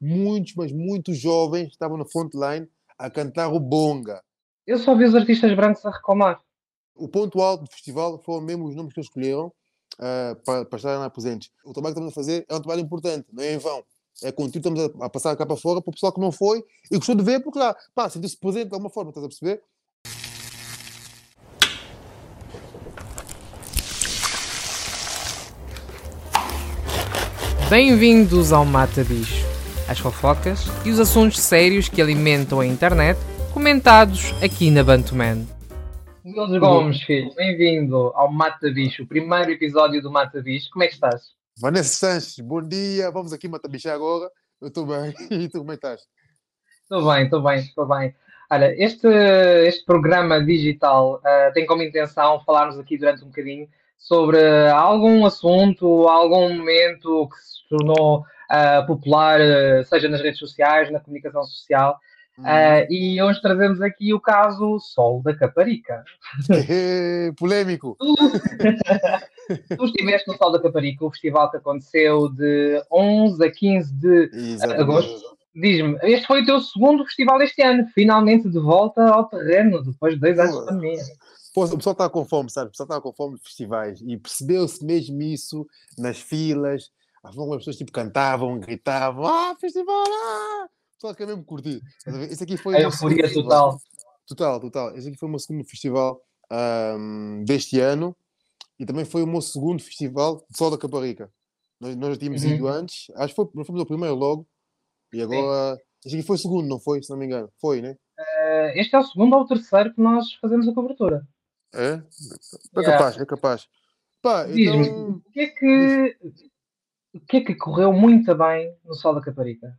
muitos, mas muitos jovens estavam na frontline a cantar o bonga. Eu só vi os artistas brancos a reclamar. O ponto alto do festival foram mesmo os nomes que eles escolheram uh, para, para estarem lá presentes. O trabalho que estamos a fazer é um trabalho importante, não é em vão. É contigo, estamos a, a passar cá para fora para o pessoal que não foi e gostou de ver, porque lá, pá, sentiu-se presente de alguma forma, estás a perceber? Bem-vindos ao Mata Bicho, as fofocas e os assuntos sérios que alimentam a internet, comentados aqui na Bantuman. Mildes Gomes, filho, bem-vindo ao Mata Bicho, o primeiro episódio do Mata Bicho. Como é que estás? Vanessa Sanches, bom dia, vamos aqui Mata Bicho agora. Eu estou bem, e tu como é que estás? Estou bem, estou bem, estou bem. Olha, este, este programa digital uh, tem como intenção falarmos aqui durante um bocadinho sobre algum assunto, algum momento que se tornou uh, popular, uh, seja nas redes sociais, na comunicação social. Uh, e hoje trazemos aqui o caso Sol da Caparica. Polémico! tu estiveste no Sol da Caparica, o festival que aconteceu de 11 a 15 de Exatamente. agosto. Diz-me, este foi o teu segundo festival este ano, finalmente de volta ao terreno, depois de dois anos de pandemia. O pessoal está com fome, sabe? O pessoal está com fome de festivais e percebeu-se mesmo isso nas filas, as pessoas tipo cantavam, gritavam, ah, festival, ah! Pessoal quer mesmo curtir. Esse aqui foi. A euforia total. Total, total. Esse aqui foi o meu segundo festival um, deste ano e também foi o meu segundo festival de Sol da Caparica. Nós, nós já tínhamos uhum. ido antes, acho que foi, nós fomos o primeiro logo e agora. Sim. Este aqui foi o segundo, não foi? Se não me engano. Foi, né? Uh, este é o segundo ou o terceiro que nós fazemos a cobertura. É? É capaz, é capaz. Pá, então... o que é que o que é que correu muito bem no Sol da Caparica?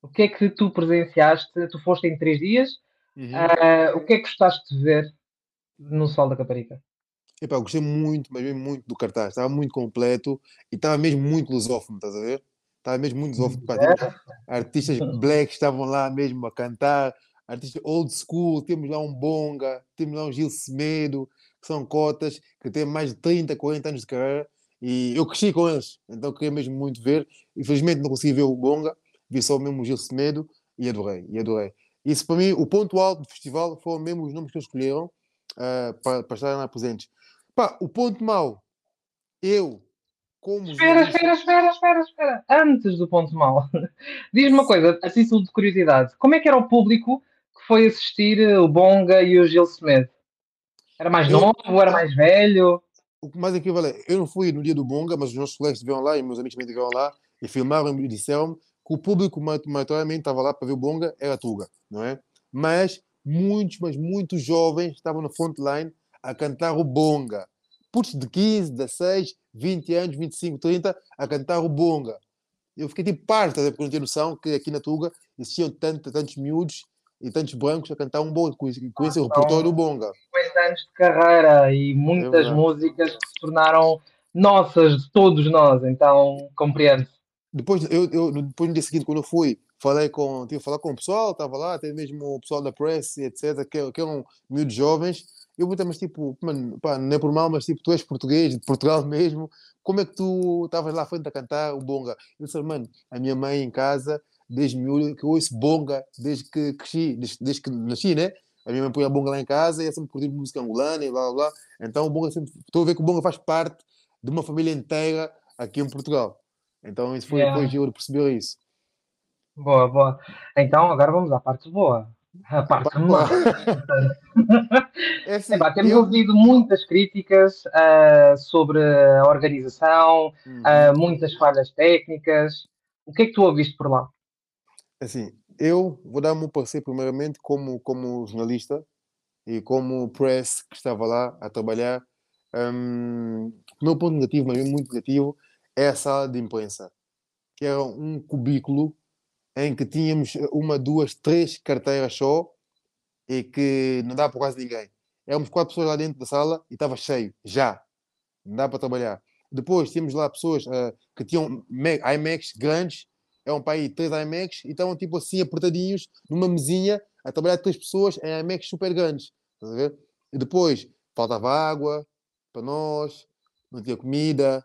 O que é que tu presenciaste? Tu foste em três dias. Uhum. Uh, o que é que gostaste de ver no Sol da Caparica? Epá, eu gostei muito, mas mesmo muito do cartaz. Estava muito completo e estava mesmo muito lusófono, estás a ver? Estava mesmo muito lusófono. É. Artistas black estavam lá mesmo a cantar. Artistas old school. Temos lá um Bonga, temos lá um Gil Semedo, que são cotas, que têm mais de 30, 40 anos de carreira e eu cresci com eles, então queria mesmo muito ver. Infelizmente não consegui ver o Bonga, vi só mesmo o Gil Semedo e adorei, e adorei. Isso para mim, o ponto alto do festival foram mesmo os nomes que eles escolheram uh, para, para estarem lá presentes. Pá, o ponto mau, eu, como. Espera, espera, espera, espera, espera. Antes do ponto mau, diz-me uma coisa, assim de curiosidade: como é que era o público que foi assistir o Bonga e o Gil Semedo? Era mais eu... novo, era mais velho? O que mais equivalente, eu não fui no dia do Bonga, mas os nossos colegas estiveram lá e meus amigos também estiveram lá e filmaram e disseram que o público maioritariamente estava lá para ver o Bonga era Tuga, não é? Mas muitos, mas muitos jovens estavam na frontline a cantar o Bonga. Putos de 15, 16, 20 anos, 25, 30 a cantar o Bonga. Eu fiquei tipo parte, porque não tinha noção que aqui na Tuga existiam tantos, tantos miúdos e tantos brancos a cantar um bom, conhecer ah, o repertório do Bonga. 50 anos de carreira e muitas é músicas que se tornaram nossas, de todos nós, então compreendo. Depois, eu, eu, depois no dia seguinte, quando eu fui, falei com, tive a falar com o pessoal, estava lá, até mesmo o pessoal da press, etc., que, que eram miúdos jovens. Eu vou mas tipo, mano, pá, não é por mal, mas tipo, tu és português, de Portugal mesmo, como é que tu estavas lá à frente a cantar o bonga? Eu disse, mano, a minha mãe em casa desde miúdo que eu ouço bonga desde que cresci, desde, desde que nasci, né? A minha mãe põe a bonga lá em casa e eu sempre curti música angolana e blá blá blá. Então o bonga sempre. Estou a ver que o bonga faz parte de uma família inteira aqui em Portugal. Então isso foi yeah. depois de eu perceber isso. Boa, boa. Então agora vamos à parte boa. A parte má. é assim, temos eu... ouvido muitas críticas uh, sobre a organização, uhum. uh, muitas falhas técnicas. O que é que tu ouviste por lá? Assim, eu vou dar meu parecer primeiramente como, como jornalista e como press que estava lá a trabalhar. Um, o meu ponto negativo, mas muito negativo, é a sala de imprensa, que era um cubículo em que tínhamos uma, duas, três carteiras só e que não dá para quase ninguém. Éramos quatro pessoas lá dentro da sala e estava cheio, já. Não dá para trabalhar. Depois tínhamos lá pessoas uh, que tinham IMAX grandes é um pai três IMAX e estavam tipo assim apertadinhos numa mesinha a trabalhar três pessoas em IMAX super grandes. Estás a ver? E depois faltava água para nós, não tinha comida,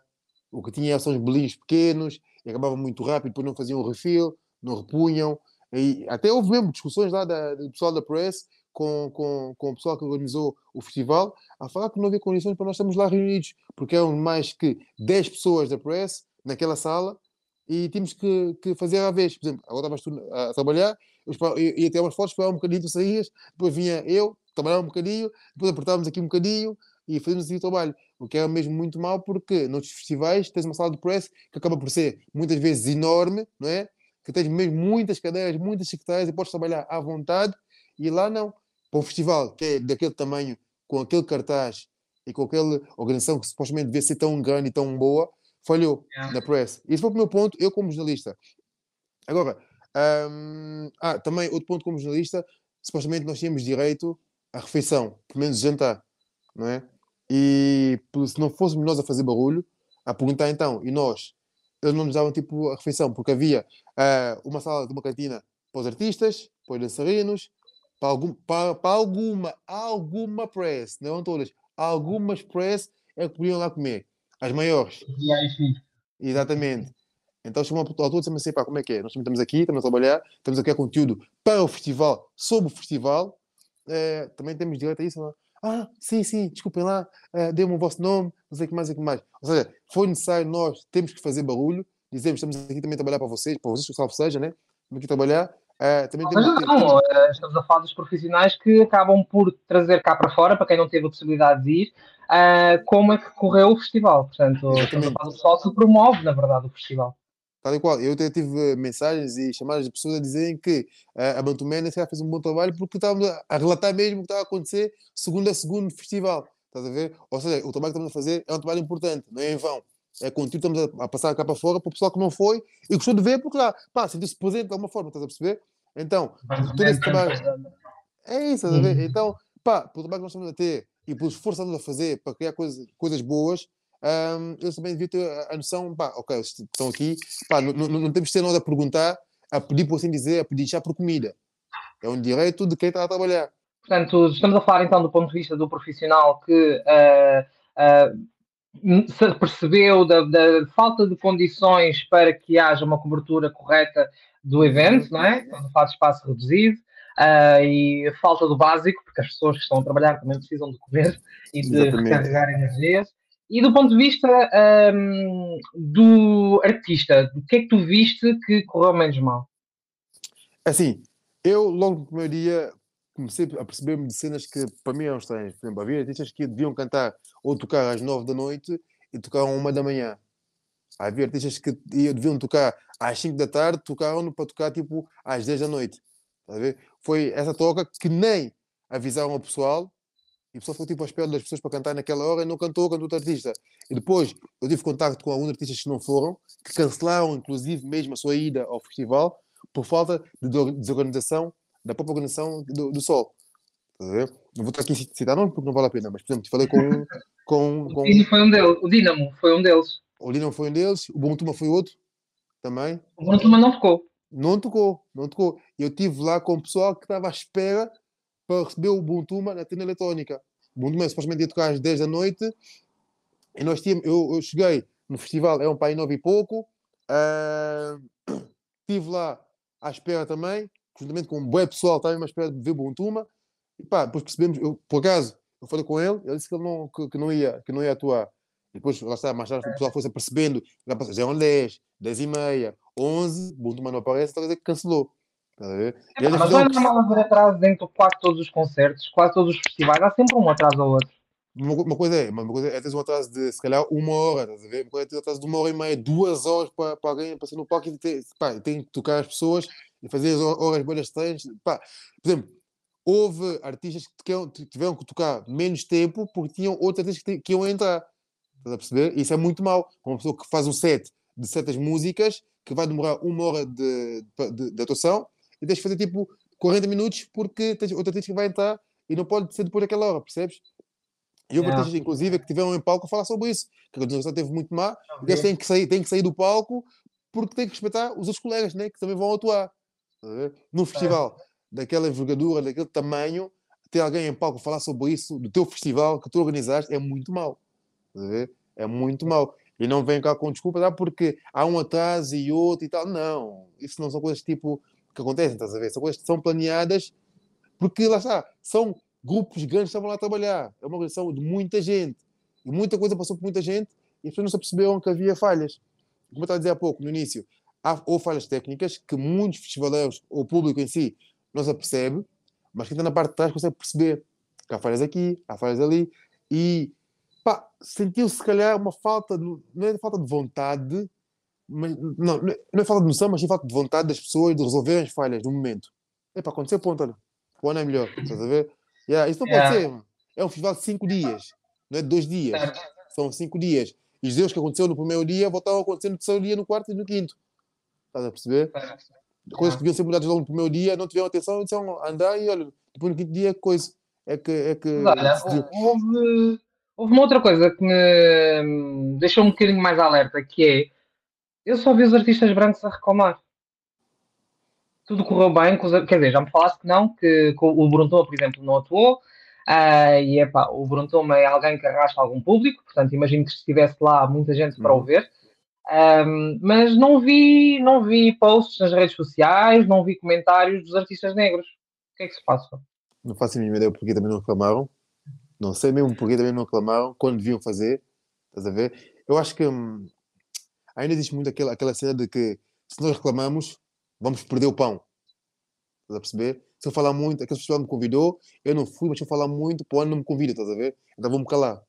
o que tinha são os bolinhos pequenos e acabava muito rápido, depois não faziam o refill. não repunham. E até houve mesmo discussões lá da, do pessoal da press com, com, com o pessoal que organizou o festival a falar que não havia condições para nós estarmos lá reunidos, porque eram mais que 10 pessoas da press naquela sala e tínhamos que, que fazer à vez. Por exemplo, agora estavas tu a trabalhar, eu ia ter umas fotos, esperava um bocadinho, tu saías, depois vinha eu, trabalhava um bocadinho, depois apertávamos aqui um bocadinho e fazíamos assim o trabalho. O que era mesmo muito mal, porque noutros festivais tens uma sala de press que acaba por ser muitas vezes enorme, não é? Que tens mesmo muitas cadeiras, muitas secretárias e podes trabalhar à vontade, e lá não. Para um festival que é daquele tamanho, com aquele cartaz e com aquela organização que supostamente devia ser tão grande e tão boa, falhou yeah. na press. Esse foi o meu ponto, eu como jornalista. Agora, um, ah, também outro ponto como jornalista, supostamente nós tínhamos direito à refeição, pelo menos jantar, não é? E se não fôssemos nós a fazer barulho, a perguntar então, e nós? Eles não nos davam tipo a refeição, porque havia uh, uma sala de uma cantina para os artistas, para os dançarinos, para, algum, para, para alguma, alguma press, não todas, algumas press é que podiam lá comer. As maiores. Exatamente. Então chamam a altura e dizem assim, pá, como é que é? Nós estamos aqui, estamos a trabalhar, estamos a criar conteúdo para o festival, sobre o festival, é, também temos direito a isso, não? É? Ah, sim, sim, desculpem lá, uh, dê-me o vosso nome, não sei o que mais, o que mais. Ou seja, foi necessário nós, temos que fazer barulho, dizemos estamos aqui também a trabalhar para vocês, para vocês, salvo seja, né? Estamos aqui a trabalhar. Uh, também não, temos, não, temos... estamos a falar dos profissionais que acabam por trazer cá para fora, para quem não teve a possibilidade de ir, uh, como é que correu o festival. Portanto, estamos a falar do pessoal que promove, na verdade, o festival. Tal e qual. Eu até tive mensagens e chamadas de pessoas a dizerem que uh, a Bantumena fez um bom trabalho porque estávamos a relatar mesmo o que estava a acontecer segundo a segundo festival. Estás a ver? Ou seja, o trabalho que estamos a fazer é um trabalho importante, não é em vão. É contigo, estamos a, a passar cá para fora para o pessoal que não foi e gostou de ver porque lá, pá, sentiu-se presente de alguma forma, estás a perceber? Então, todo esse trabalho. É isso, estás a ver? Uhum. Então, pá, pelo trabalho que nós estamos a ter e pelo esforço que estamos a fazer para criar coisas, coisas boas, um, eles também deviam ter a noção, pá, ok, estão aqui, pá, não, não, não temos que ter nada a perguntar, a pedir, por assim dizer, a pedir já por comida. É um direito de quem está a trabalhar. Portanto, estamos a falar então do ponto de vista do profissional que uh, uh, se percebeu da, da, falta de condições para que haja uma cobertura correta do evento, não é? Estamos a falar de espaço reduzido. Uh, e falta do básico, porque as pessoas que estão a trabalhar também precisam de comer e de Exatamente. recarregar energias. E do ponto de vista um, do artista, o que é que tu viste que correu menos mal? Assim, eu, logo no primeiro dia, comecei a perceber-me de cenas que para mim eram estranhas. Por exemplo, havia artistas que deviam cantar ou tocar às nove da noite e tocaram uma da manhã. Havia artistas que deviam tocar às cinco da tarde, tocaram para tocar tipo às dez da noite. Foi essa troca que nem avisaram ao pessoal e a pessoa ficou tipo à espera das pessoas para cantar naquela hora e não cantou, cantou outro artista. E depois eu tive contato com alguns artistas que não foram, que cancelaram inclusive mesmo a sua ida ao festival por falta de desorganização da própria do, do Sol. Não vou estar aqui a citar nomes porque não vale a pena, mas por exemplo, falei com. Com, com... O, foi um deles, o Dinamo foi um deles. O Dinamo foi um deles, o Bontuma foi outro também. O Bontuma não ficou. Não tocou, não tocou. Eu estive lá com o pessoal que estava à espera para receber o Buntuma na tenda eletrónica. O Buntuma supostamente ia tocar às 10 da noite e nós tínhamos, eu, eu cheguei no festival, é um pai nove e pouco, uh, estive lá à espera também, juntamente com um bom pessoal, estava à espera de ver o Buntuma, e pá, depois percebemos, eu, por acaso, eu falei com ele, ele disse que, ele não, que, que, não, ia, que não ia atuar. E depois, lá está, mais tarde, o pessoal foi-se apercebendo, já eram 10, 10 e meia, 11, o Buntuma não aparece, está a dizer que cancelou. É, mas não é normal haver atraso dentro de quase todos os concertos, quase todos os festivais, há sempre um atraso ou outro. Uma, uma, coisa é, uma coisa é teres um atraso de se calhar uma hora, estás a ver? Uma coisa é ter um atraso de uma hora e meia, duas horas para, para alguém para ser no palco e ter, pá, tem que tocar as pessoas e fazer as horas boas estranhas. Pá, por exemplo, houve artistas que tiveram que tocar menos tempo porque tinham outros artistas que, que iam entrar. Estás a perceber? Isso é muito mal. Uma pessoa que faz um set de certas músicas que vai demorar uma hora de, de, de atuação e tens de fazer tipo 40 minutos porque tens outra artista que vai entrar e não pode ser depois daquela hora, percebes? E houve yeah. artistas, inclusive, que tiveram em palco a falar sobre isso, que a organização teve muito má, e eles têm que, sair, têm que sair do palco porque têm que respeitar os outros colegas né, que também vão atuar. No festival é. daquela envergadura, daquele tamanho, ter alguém em palco falar sobre isso, do teu festival que tu organizaste, é muito mau. É muito mau. E não vem cá com desculpas, ah, porque há um atraso e outro e tal. Não, isso não são coisas tipo que acontecem, estás a ver? São coisas que são planeadas porque lá está, são grupos grandes que estavam lá a trabalhar. É uma organização de muita gente. E muita coisa passou por muita gente e as pessoas não se aperceberam que havia falhas. Como eu estava a dizer há pouco, no início, há ou falhas técnicas que muitos festivaleiros, ou o público em si, não se apercebe, mas quem está na parte de trás consegue perceber que há falhas aqui, há falhas ali. E sentiu-se, se calhar, uma falta, de, não é falta de vontade, mas, não, não é falta de noção, mas sim falta de vontade das pessoas de resolverem as falhas no momento. É para acontecer, ponto, olha. O ano é melhor, estás a ver? Yeah, isso não yeah. pode ser. É um festival de cinco dias, não é de dois dias. São cinco dias. E os erros que aconteceu no primeiro dia voltavam a acontecer no terceiro dia, no quarto e no quinto. Estás a perceber? Coisas que deviam ser mudadas logo no primeiro dia, não tiveram atenção, disseram andar e olha, depois no quinto dia, coisa. É que. É que olha, houve, houve uma outra coisa que me deixou um bocadinho mais alerta, que é eu só vi os artistas brancos a reclamar tudo correu bem, quer dizer, já me falaste que não, que, que o Bruntoma, por exemplo, não atuou, uh, e epá, o Bruntoma é alguém que arrasta algum público, portanto, imagino que estivesse lá muita gente para o uhum. ver, um, mas não vi, não vi posts nas redes sociais, não vi comentários dos artistas negros. O que é que se passa? Não faço a mínima ideia porque também não reclamaram. Não sei mesmo porque também não reclamaram, quando deviam fazer. Estás a ver? Eu acho que hum, ainda existe muito aquela, aquela cena de que se nós reclamamos, vamos perder o pão. Estás a perceber? Se eu falar muito, aquele festival me convidou, eu não fui, mas se eu falar muito, pô, não me convida, estás a ver? Então vou-me calar.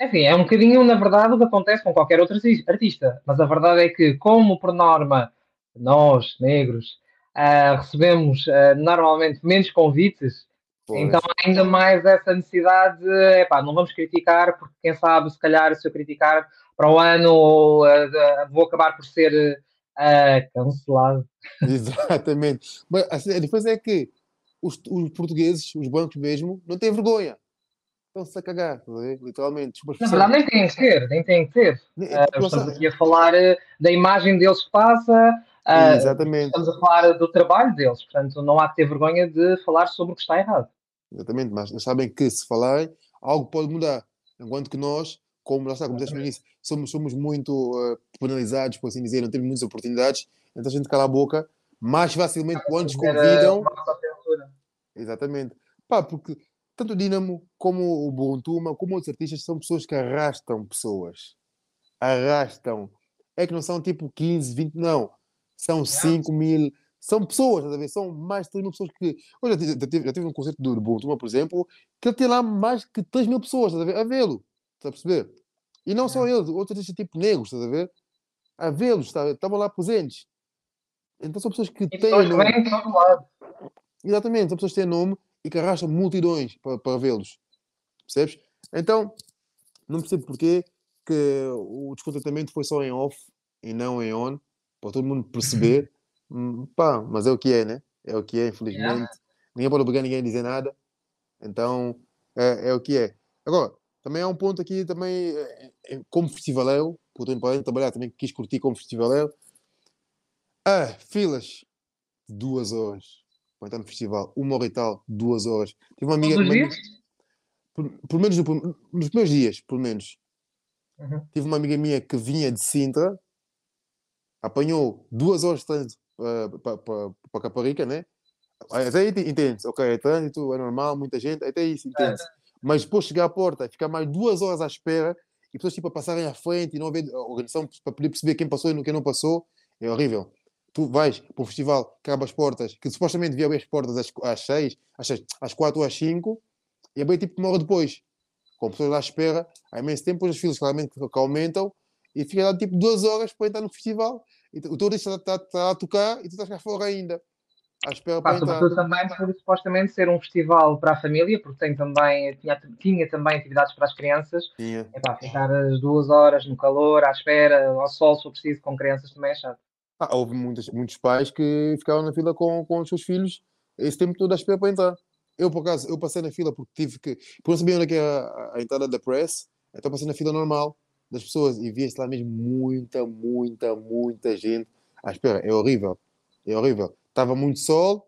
Enfim, é um bocadinho, na verdade, o que acontece com qualquer outro artista. Mas a verdade é que, como por norma, nós, negros, uh, recebemos uh, normalmente menos convites, pois. então ainda mais essa necessidade de, epá, não vamos criticar, porque quem sabe, se calhar, se eu criticar para o ano, uh, vou acabar por ser cancelado. Exatamente. Mas assim, a diferença é que os, os, portugueses, os bancos mesmo, não têm vergonha. Estão-se a cagar, literalmente. Na verdade, nem têm que ter, nem têm que ter. Uh, estamos aqui a falar uh, da imagem deles que passa, uh, Exatamente. estamos a falar do trabalho deles, portanto, não há que ter vergonha de falar sobre o que está errado. Exatamente, mas sabem que se falarem, algo pode mudar. Enquanto que nós, como, lá está, como disseste no início, somos, somos muito uh, penalizados, por assim dizer, não temos muitas oportunidades, então a gente cala a boca mais facilmente quando nos convidam. Exatamente. Pá, porque tanto o Dinamo como o Buruntuma, como outros artistas, são pessoas que arrastam pessoas. Arrastam. É que não são tipo 15, 20, não. São 5 mil. São pessoas, estás a ver? São mais de 3 mil pessoas que. Eu já tive, já tive um concerto do Buruntuma, por exemplo, que ele tem lá mais que 3 mil pessoas, estás a ver? A vê-lo. Estás a perceber? E não só eles, outros artistas tipo negros, estás a ver? A vê-los, estavam lá presentes. Então são pessoas que e têm nome. Exatamente, são pessoas que têm nome e que arrastam multidões para, para vê-los. Percebes? Então, não percebo porquê que o descontentamento foi só em off e não em on, para todo mundo perceber. Hum, pá, mas é o que é, né? É o que é, infelizmente. Yeah. Ninguém pode obrigar ninguém a dizer nada. Então, é, é o que é. Agora, também há um ponto aqui também, eh, eh, como festivaleiro, porque eu estou trabalhar, também quis curtir como festivaleiro. Ah, filas de duas horas para entrar no festival, uma hora e tal, duas horas. Tive uma amiga. Uma, por, por, menos no, nos primeiros dias, pelo menos. Uhum. Tive uma amiga minha que vinha de Sintra, apanhou duas horas de trânsito uh, para, para, para Caparica, né? Até aí entende ok, é trânsito, é normal, muita gente, até isso entende. É. Mas depois chegar à porta, ficar mais duas horas à espera e pessoas tipo, a passarem à frente e não haver organização para poder perceber quem passou e quem não passou, é horrível. Tu vais para um festival que abre as portas, que supostamente devia abrir as portas às, às seis, às, seis, às quatro ou às cinco, e abrir tipo uma hora depois, com pessoas à espera, há imenso tempo, as filas claramente que aumentam, e fica lá tipo duas horas para entrar no festival, e o teu está, está, está a tocar e tu estás cá fora ainda à espera Pá, sobretudo também por supostamente ser um festival para a família, porque tem também, tinha, tinha também atividades para as crianças. Tinha. É pá, ficar as duas horas no calor, à espera, ao sol, se for preciso, com crianças também é chato. Ah, houve muitos, muitos pais que ficaram na fila com, com os seus filhos esse tempo todo à espera para entrar. Eu, por acaso, eu passei na fila porque tive que. Porque não sabia onde é que era a, a entrada da press, então passei na fila normal das pessoas e via-se lá mesmo muita, muita, muita gente à espera. É horrível. É horrível estava muito sol,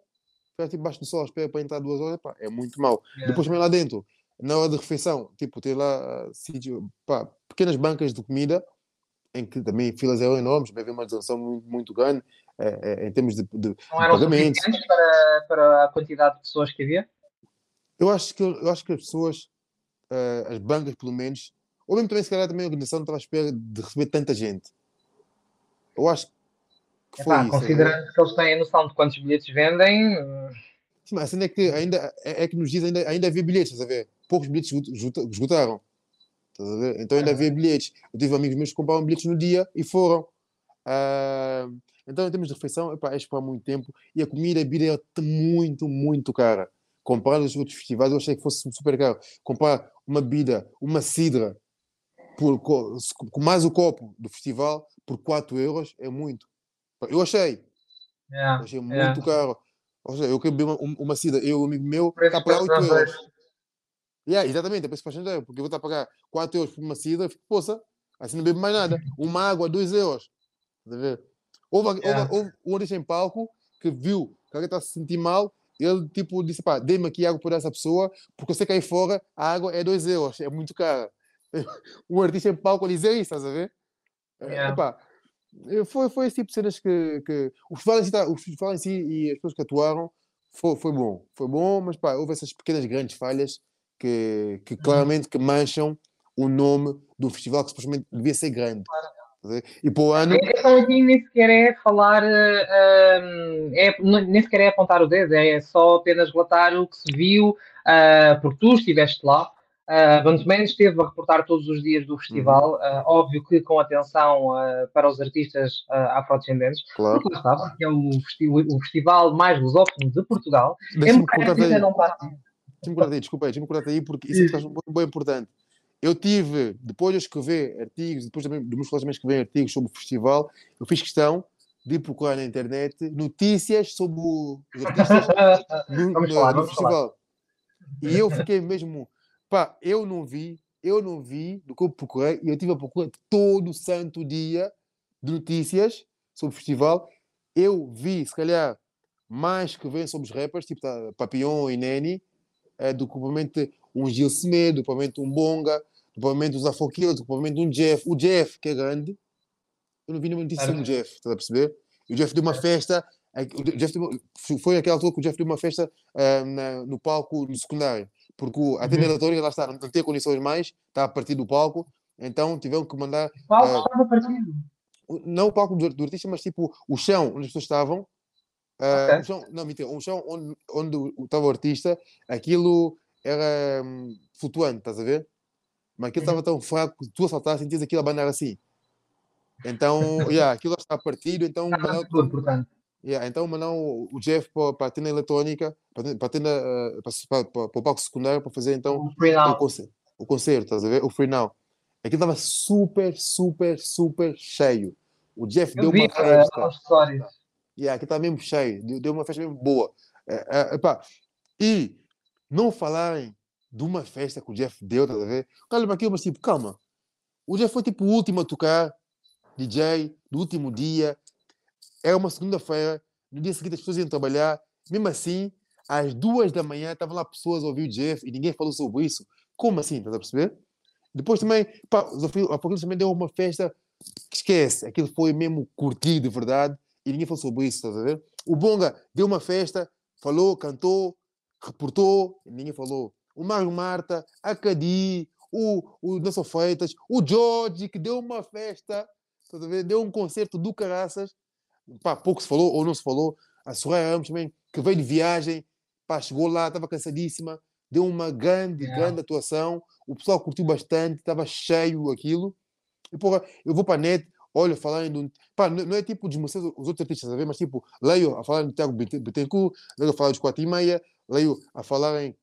ficar tipo baixo do sol, espera para entrar duas horas, pá, é muito mau. Yeah. Depois também lá dentro, na hora de refeição, tipo, ter lá uh, sítio, pá, pequenas bancas de comida, em que também filas eram enormes, havia uma desorção muito, muito grande é, em termos de, de Não eram pagamentos. para, para a quantidade de pessoas que havia? Eu acho que, eu acho que as pessoas, eh, as bancas pelo menos, ou mesmo também se calhar também a organização não estava à espera de receber tanta gente. Eu acho que foi Epá, isso. considerando que eles têm a noção de quantos bilhetes vendem, Sim, mas a cena é que ainda é, é que nos dias ainda, ainda havia bilhetes, estás a ver? Poucos bilhetes esgot- esgota- esgotaram. Estás a ver? Então ainda havia bilhetes. Eu tive amigos meus que compravam bilhetes no dia e foram. Ah, então, em termos de refeição, epá, é esperar muito tempo e a comida, a bebida é muito, muito cara. Comparado aos outros festivais, eu achei que fosse super caro. Comprar uma bebida, uma cidra, por, com mais o copo do festival, por 4 euros, é muito. Eu achei. yeah, Eu achei yeah. muito caro. Ou seja, eu queria beber uma, um- uma cidra, eu e um amigo meu, está para 8 euros. Yeah, exatamente, é preço para estrangeiro, porque eu vou estar a pagar 4 euros por uma cidra, fico, poça, assim não bebo mais nada. Uma água, 2 euros. Estás a ver? Houve, houve- Yeah. houve um artista em palco que viu que alguém está a se sentir mal, ele tipo disse, pá, dê-me aqui água por essa pessoa, porque eu sei que aí fora a água é 2 euros, é muito cara. Um artista em palco a dizer isso, estás a ver? Eh, Yeah. epá, eh, foi, foi esse tipo de cenas que, que o, festival em si, o festival em si e as pessoas que atuaram foi, foi bom, foi bom, mas pá, houve essas pequenas grandes falhas que, que claramente que mancham o nome do festival que supostamente devia ser grande. Ver? E para o ano, A questão aqui nem sequer é falar, hum, é, nem sequer é apontar o dedo, é só apenas relatar o que se viu, ah, porque tu estiveste lá. Uh, Mendes esteve a reportar todos os dias do festival, Uhum. ah, óbvio que com atenção ah, para os artistas ah, afrodescendentes, claro, porque lá está, porque é o, festi- o festival mais lusófono de Portugal. É deixa-me ainda não está. Deixa-me cortar aí, desculpa aí, deixa-me cortar aí, porque isso é bem importante. Eu tive, depois de escrever artigos, depois também dos meus colegas também escrever artigos sobre o festival, eu fiz questão de procurar na internet notícias sobre o- os artistas no, Vamos no- falar, no vamos falar. festival. E eu fiquei mesmo, pá, eu não vi, eu não vi do que eu procurei, e eu tive a procura todo santo dia de notícias sobre o festival. Eu vi, se calhar, mais que vem sobre os rappers, tipo tá, Papillon e Neni, é, do que provavelmente um Gil Semedo, do que provavelmente um Bonga, do que provavelmente os Afroquilos, do que provavelmente um Jeff. O Jeff, que é grande, eu não vi nenhuma notícia sobre o Jeff, estás a perceber? E o Jeff deu uma festa, é, o Jeff deu foi naquela altura que o Jeff deu uma festa ah, na- no palco no secundário, porque o- a tenda Uhum. eletrônica, lá está, não, tinha condições mais, está a partir do palco, então tiveram que mandar, O palco Ah, estava partido. não o palco do, do artista, mas tipo o chão onde as pessoas estavam, ah, Ok. o chão, não, mentira, um chão onde, onde estava o artista, aquilo era hum, flutuante, estás a ver? Mas aquilo Uhum. estava tão fraco que tu a saltar sentias aquilo a assim. Então, yeah, aquilo está partido, então Estava mandaram- tudo, portanto. Yeah, então mandaram o Jeff para, a tenda eletrónica, para, a tenda, eh, para, para, o palco secundário para fazer então O free o, concerto, o concerto, estás a ver? O Free Now. Aquilo estava super, super, super cheio. O Jeff Eu deu vi uma uh, festa. as stories. Yeah, aquilo estava mesmo cheio. Deu, uma festa mesmo boa. Eh, epá, E não falarem de uma festa que o Jeff deu, estás a ver? Para aquilo, mas tipo, calma. O Jeff foi tipo o último a tocar, DJ, do último dia. Era uma segunda-feira, no dia seguinte as pessoas iam trabalhar. Mesmo assim, às duas da manhã estavam lá pessoas a ouvir o Jeff e ninguém falou sobre isso. Como assim? Estás a perceber? Depois também, pá, o Apocalipse também deu uma festa que esquece. Aquilo foi mesmo curtir de verdade e ninguém falou sobre isso, estás a ver? O Bonga deu uma festa, falou, cantou, reportou, ninguém falou. O Mário Marta, a Cadi, o, o Nelson Feitas, o George, que deu uma festa, estás a ver? Deu um concerto do caraças. Pá, pouco se falou ou não se falou. A Soraya Ramos também, que veio de viagem, pá, chegou lá, estava cansadíssima, deu uma grande, Yeah. grande atuação. O pessoal curtiu bastante, estava cheio aquilo. E porra, eu vou para a net, olha, falarem do. Pá, não é tipo desmerecer os outros artistas, a ver? Mas tipo, leio a falarem do Tiago Betancourt, leio a falar dos 4 e meia, leio a falarem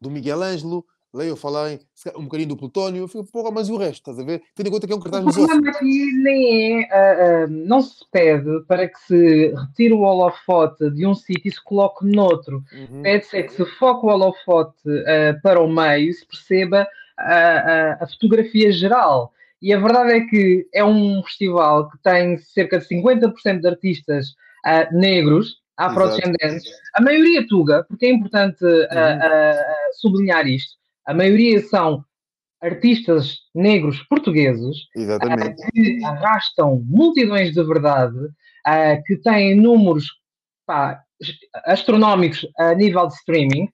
do Miguel Ângelo, leio a falarem um bocadinho do Plutónio. Eu fico, porra, mas e o resto, estás a ver? Tendo em conta que é um cartaz O nos ossos. problema aqui nem é, ah, ah, não se pede para que se retire o holofote de um sítio e se coloque noutro. Uhum. Pede-se é que se foque o holofote ah, para o meio e se perceba ah, ah, a fotografia geral. E a verdade é que é um festival que tem cerca de 50% de artistas ah, negros, afrodescendentes, a maioria tuga, porque é importante ah, ah, sublinhar isto, a maioria são artistas negros portugueses uh, que arrastam multidões de verdade, uh, que têm números pá, astronómicos a nível de streaming,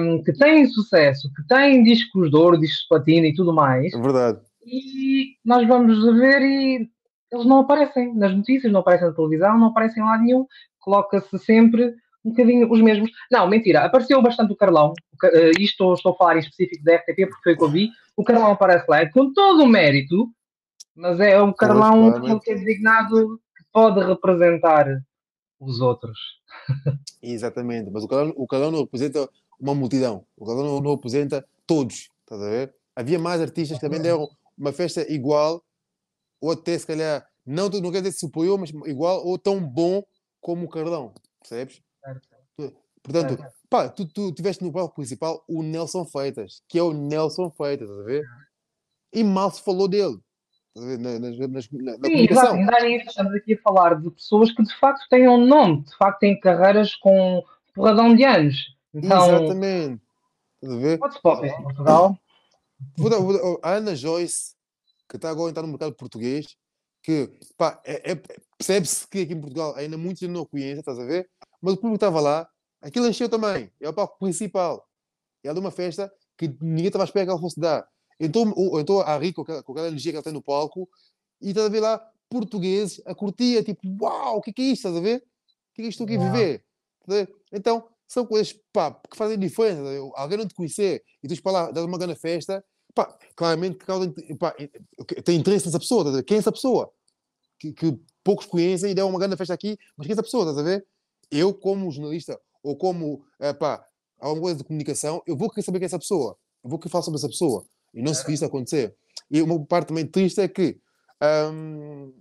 um, que têm sucesso, que têm discos de ouro, discos de platina e tudo mais. É verdade. E nós vamos ver e eles não aparecem nas notícias, não aparecem na televisão, não aparecem lá nenhum. Coloca-se sempre um bocadinho os mesmos. Não, mentira, apareceu bastante o Carlão. Uh, isto estou a falar em específico da RTP porque foi o que eu vi. O Carlão aparece lá com todo o mérito, mas é um Carlão pois, que é designado que pode representar os outros. Exatamente, mas o Carlão, o Carlão não representa uma multidão, o Carlão não, não representa todos, estás a ver? Havia mais artistas que também deram uma festa igual, ou até se calhar, não, não quer dizer que superior, mas igual ou tão bom como o Carlão, percebes? Portanto, é. pá, tu, tu tiveste no palco principal o Nelson Feitas, que é o Nelson Feitas, estás a ver? E mal se falou dele. Na, na, na, na Sim, exato. estamos aqui a falar de pessoas que de facto têm um nome, de facto têm carreiras com porradão de anos. Então, Exatamente. Estás a ver? Pode-se pop em Portugal. A Ana Joyce, que está agora a entrar no mercado português, que pá, é, é, percebe-se que aqui em Portugal ainda muitos não a conhecem, estás a ver? Mas o público estava lá, aquilo encheu também. É o palco principal. É de uma festa que ninguém estava a esperar que ela fosse dar. Então, então a Rico, com aquela, com aquela energia que ela tem no palco, e estás a ver lá portugueses a curtir, tipo, uau, o que, que é isto? Estás a ver? O que é isto aqui a viver? Então, são coisas pá, que fazem diferença. Alguém não te conhecer e tu para lá, dar uma grande festa, pá, claramente que causa, pá, tem interesse nessa pessoa. Quem é essa pessoa? Que, que poucos conhecem e dão uma grande festa aqui, mas quem é essa pessoa? Estás a ver? eu, como jornalista ou como é, pá, alguma coisa de comunicação, eu vou querer saber quem é essa pessoa. Eu vou querer falar sobre essa pessoa. E não se viu isso acontecer. E uma parte também triste é que um,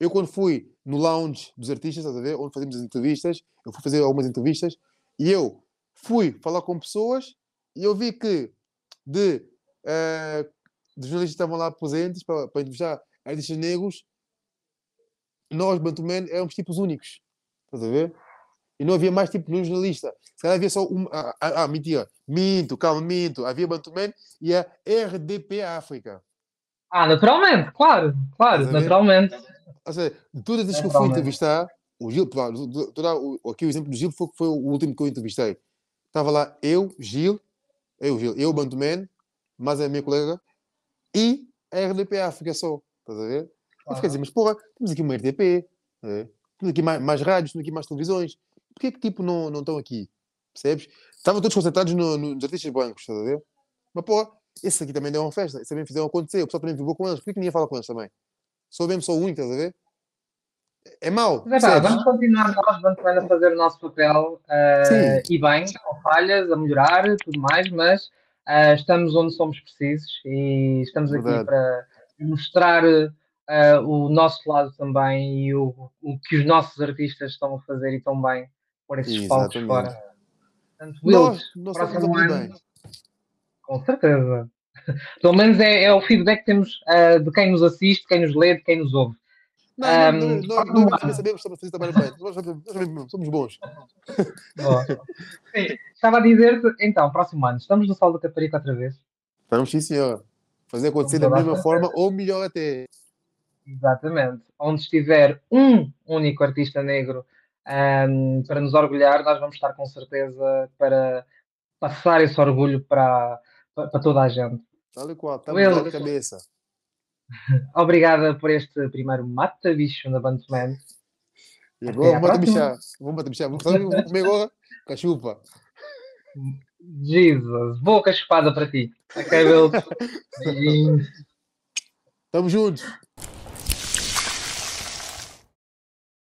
eu, quando fui no lounge dos artistas, estás a ver, onde fazemos as entrevistas, eu fui fazer algumas entrevistas e eu fui falar com pessoas e eu vi que de, uh, de jornalistas que estavam lá presentes para, para entrevistar artistas negros, nós, Bantuman, éramos tipos únicos. Estás a ver? E não havia mais tipo nenhum jornalista. Se calhar havia só um. Ah, ah, ah, mentira. Minto, calma, minto. Havia Bantuman e a RDP África. Ah, naturalmente, claro, claro, naturalmente. Ou seja, todas as que eu fui entrevistar, o Gil, aqui o exemplo do Gil foi, foi o último que eu entrevistei. Estava lá eu, Gil, eu, Gil, eu, Bantuman, mais a minha colega, e a RDP África só. Estás a ver? Eu fiquei a dizer, mas porra, temos aqui uma RDP, é? temos aqui mais, mais rádios, temos aqui mais televisões porquê que tipo não, não estão aqui? Percebes? Estavam todos concentrados no, no, nos artistas brancos, estás a ver? Mas pô, esse aqui também deu uma festa, esse também fizeram acontecer, o pessoal também viveu com eles, porquê que ninguém fala com eles também? Sou mesmo só o único, estás a ver? É mau. Mas, é, vamos continuar nós, vamos a fazer o nosso papel uh, e bem, com falhas, a melhorar, tudo mais, mas uh, estamos onde somos precisos e estamos Verdade. aqui para mostrar uh, o nosso lado também e o, o que os nossos artistas estão a fazer e tão bem por esses palcos fora. Portanto, Wills, nós, nós próximo ano, com certeza. Pelo menos é, é, o feedback que temos de quem nos assiste, quem nos lê, de quem nos ouve. Não, um, não, não, não, nós também sabemos bem. Nós, somos bons. Sim, estava a dizer-te, então, próximo ano, estamos no Sol do Caparica outra vez? Estamos, sim, senhor. Fazer acontecer da mesma forma ou melhor até. Exatamente. Onde estiver um único artista negro um, para nos orgulhar, nós vamos estar com certeza para passar esse orgulho para, para, toda a gente. Tal e qual, estamos na cabeça. Obrigada por este primeiro mata-bicho na Bantuman. E agora vamos bichar. Vamos bater bichar. Vamos comer agora cachupa. Jesus, boa cachupada para ti. Ok, Will? Tamo juntos.